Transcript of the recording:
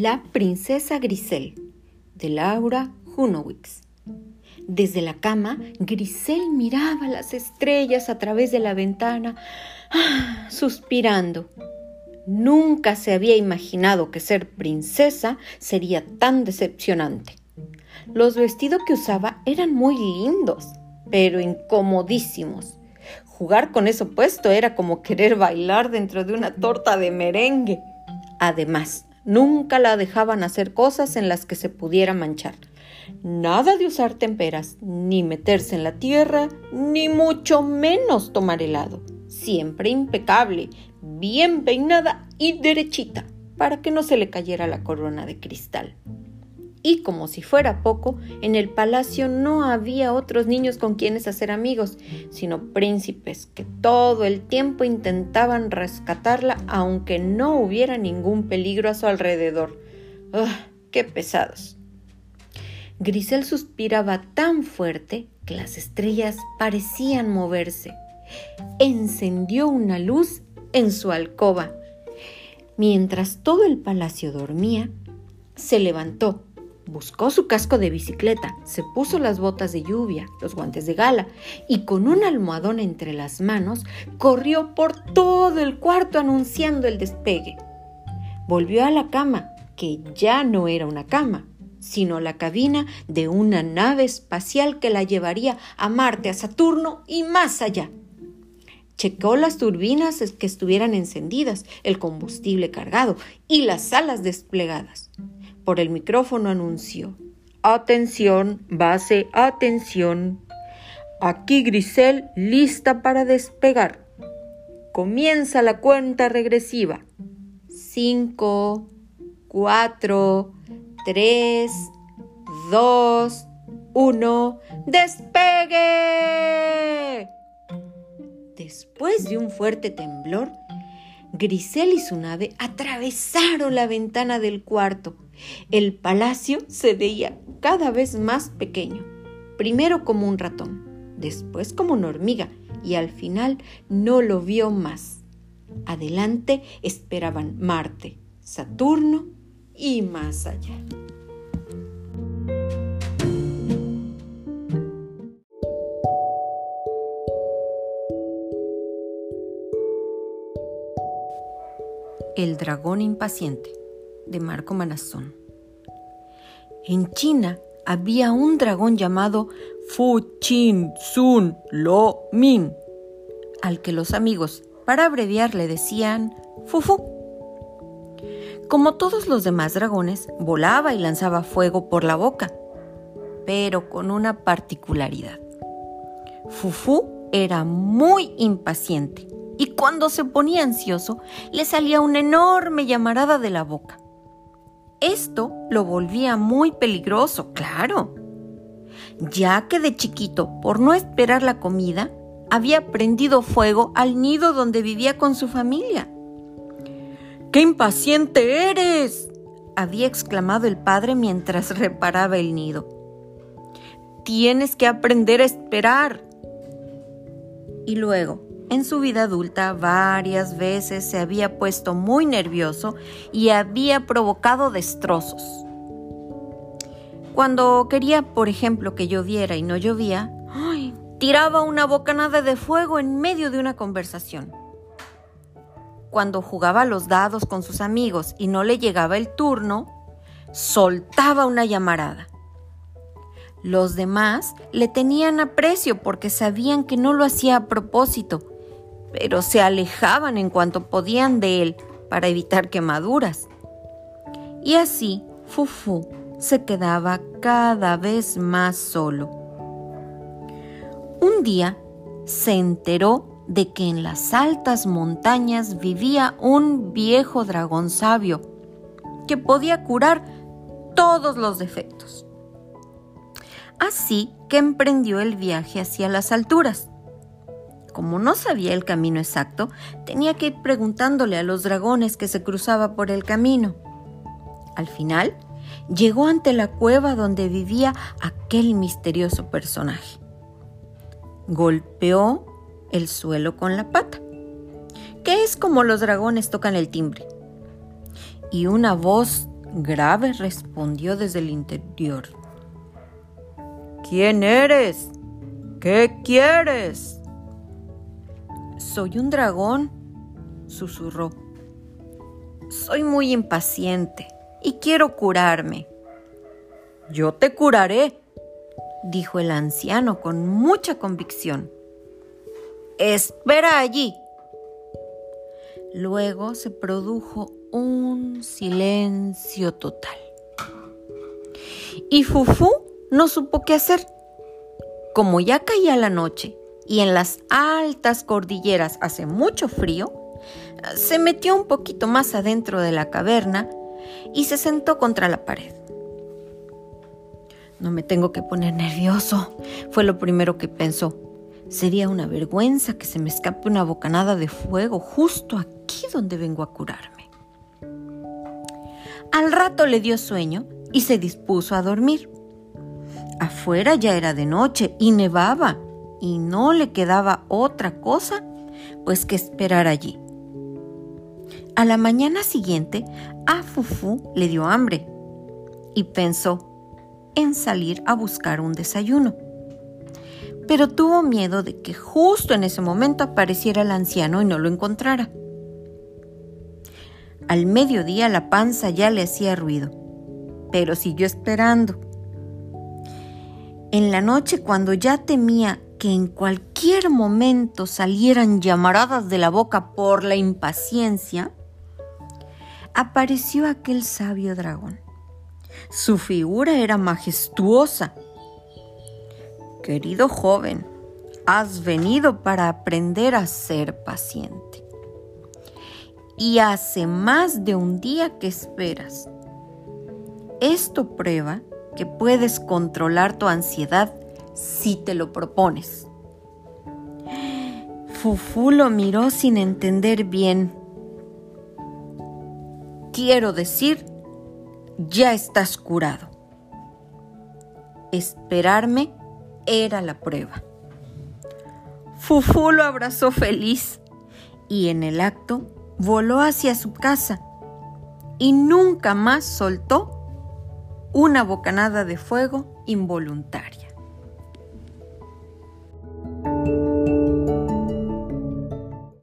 La princesa Grisel de Laura Hunowitz. Desde la cama, Grisel miraba las estrellas a través de la ventana, ah, suspirando. Nunca se había imaginado que ser princesa sería tan decepcionante. Los vestidos que usaba eran muy lindos, pero incomodísimos. Jugar con eso puesto era como querer bailar dentro de una torta de merengue. Además, nunca la dejaban hacer cosas en las que se pudiera manchar. Nada de usar temperas, ni meterse en la tierra, ni mucho menos tomar helado. Siempre impecable, bien peinada y derechita, para que no se le cayera la corona de cristal. Y como si fuera poco, en el palacio no había otros niños con quienes hacer amigos, sino príncipes que todo el tiempo intentaban rescatarla aunque no hubiera ningún peligro a su alrededor. ¡Ah, ¡Qué pesados! Grisel suspiraba tan fuerte que las estrellas parecían moverse. Encendió una luz en su alcoba. Mientras todo el palacio dormía, se levantó, buscó su casco de bicicleta, se puso las botas de lluvia, los guantes de gala y con un almohadón entre las manos corrió por todo el cuarto anunciando el despegue. Volvió a la cama, que ya no era una cama, sino la cabina de una nave espacial que la llevaría a Marte, a Saturno y más allá. Checó las turbinas que estuvieran encendidas, el combustible cargado y las alas desplegadas. Por el micrófono anunció, Atención, base, atención. Aquí Grisel lista para despegar. Comienza la cuenta regresiva. Cinco, cuatro, tres, dos, uno. ¡Despegue! Después de un fuerte temblor, Grisel y su nave atravesaron la ventana del cuarto. El palacio se veía cada vez más pequeño, primero como un ratón, después como una hormiga y al final no lo vio más. Adelante esperaban Marte, Saturno y más allá. El dragón impaciente de Marco Manazón. En China había un dragón llamado Fu Chin Sun Lo Min, al que los amigos, para abreviar, le decían Fufu. Como todos los demás dragones, volaba y lanzaba fuego por la boca, pero con una particularidad. Fufu era muy impaciente y cuando se ponía ansioso le salía una enorme llamarada de la boca. Esto lo volvía muy peligroso, claro, ya que de chiquito, por no esperar la comida, había prendido fuego al nido donde vivía con su familia. ¡Qué impaciente eres! había exclamado el padre mientras reparaba el nido. Tienes que aprender a esperar. Y luego, en su vida adulta varias veces se había puesto muy nervioso y había provocado destrozos. Cuando quería, por ejemplo, que lloviera y no llovía, tiraba una bocanada de fuego en medio de una conversación. Cuando jugaba los dados con sus amigos y no le llegaba el turno, soltaba una llamarada. Los demás le tenían aprecio porque sabían que no lo hacía a propósito pero se alejaban en cuanto podían de él para evitar quemaduras. Y así Fufu se quedaba cada vez más solo. Un día se enteró de que en las altas montañas vivía un viejo dragón sabio que podía curar todos los defectos. Así que emprendió el viaje hacia las alturas como no sabía el camino exacto, tenía que ir preguntándole a los dragones que se cruzaba por el camino. Al final, llegó ante la cueva donde vivía aquel misterioso personaje. Golpeó el suelo con la pata, que es como los dragones tocan el timbre. Y una voz grave respondió desde el interior. ¿Quién eres? ¿Qué quieres? Soy un dragón, susurró. Soy muy impaciente y quiero curarme. Yo te curaré, dijo el anciano con mucha convicción. Espera allí. Luego se produjo un silencio total. Y Fufú no supo qué hacer. Como ya caía la noche y en las altas cordilleras hace mucho frío, se metió un poquito más adentro de la caverna y se sentó contra la pared. No me tengo que poner nervioso, fue lo primero que pensó. Sería una vergüenza que se me escape una bocanada de fuego justo aquí donde vengo a curarme. Al rato le dio sueño y se dispuso a dormir. Afuera ya era de noche y nevaba y no le quedaba otra cosa pues que esperar allí. A la mañana siguiente, a Fufu le dio hambre y pensó en salir a buscar un desayuno. Pero tuvo miedo de que justo en ese momento apareciera el anciano y no lo encontrara. Al mediodía la panza ya le hacía ruido, pero siguió esperando. En la noche, cuando ya temía que en cualquier momento salieran llamaradas de la boca por la impaciencia, apareció aquel sabio dragón. Su figura era majestuosa. Querido joven, has venido para aprender a ser paciente. Y hace más de un día que esperas. Esto prueba que puedes controlar tu ansiedad si te lo propones. Fufu lo miró sin entender bien. Quiero decir, ya estás curado. Esperarme era la prueba. Fufu lo abrazó feliz y en el acto voló hacia su casa y nunca más soltó una bocanada de fuego involuntaria.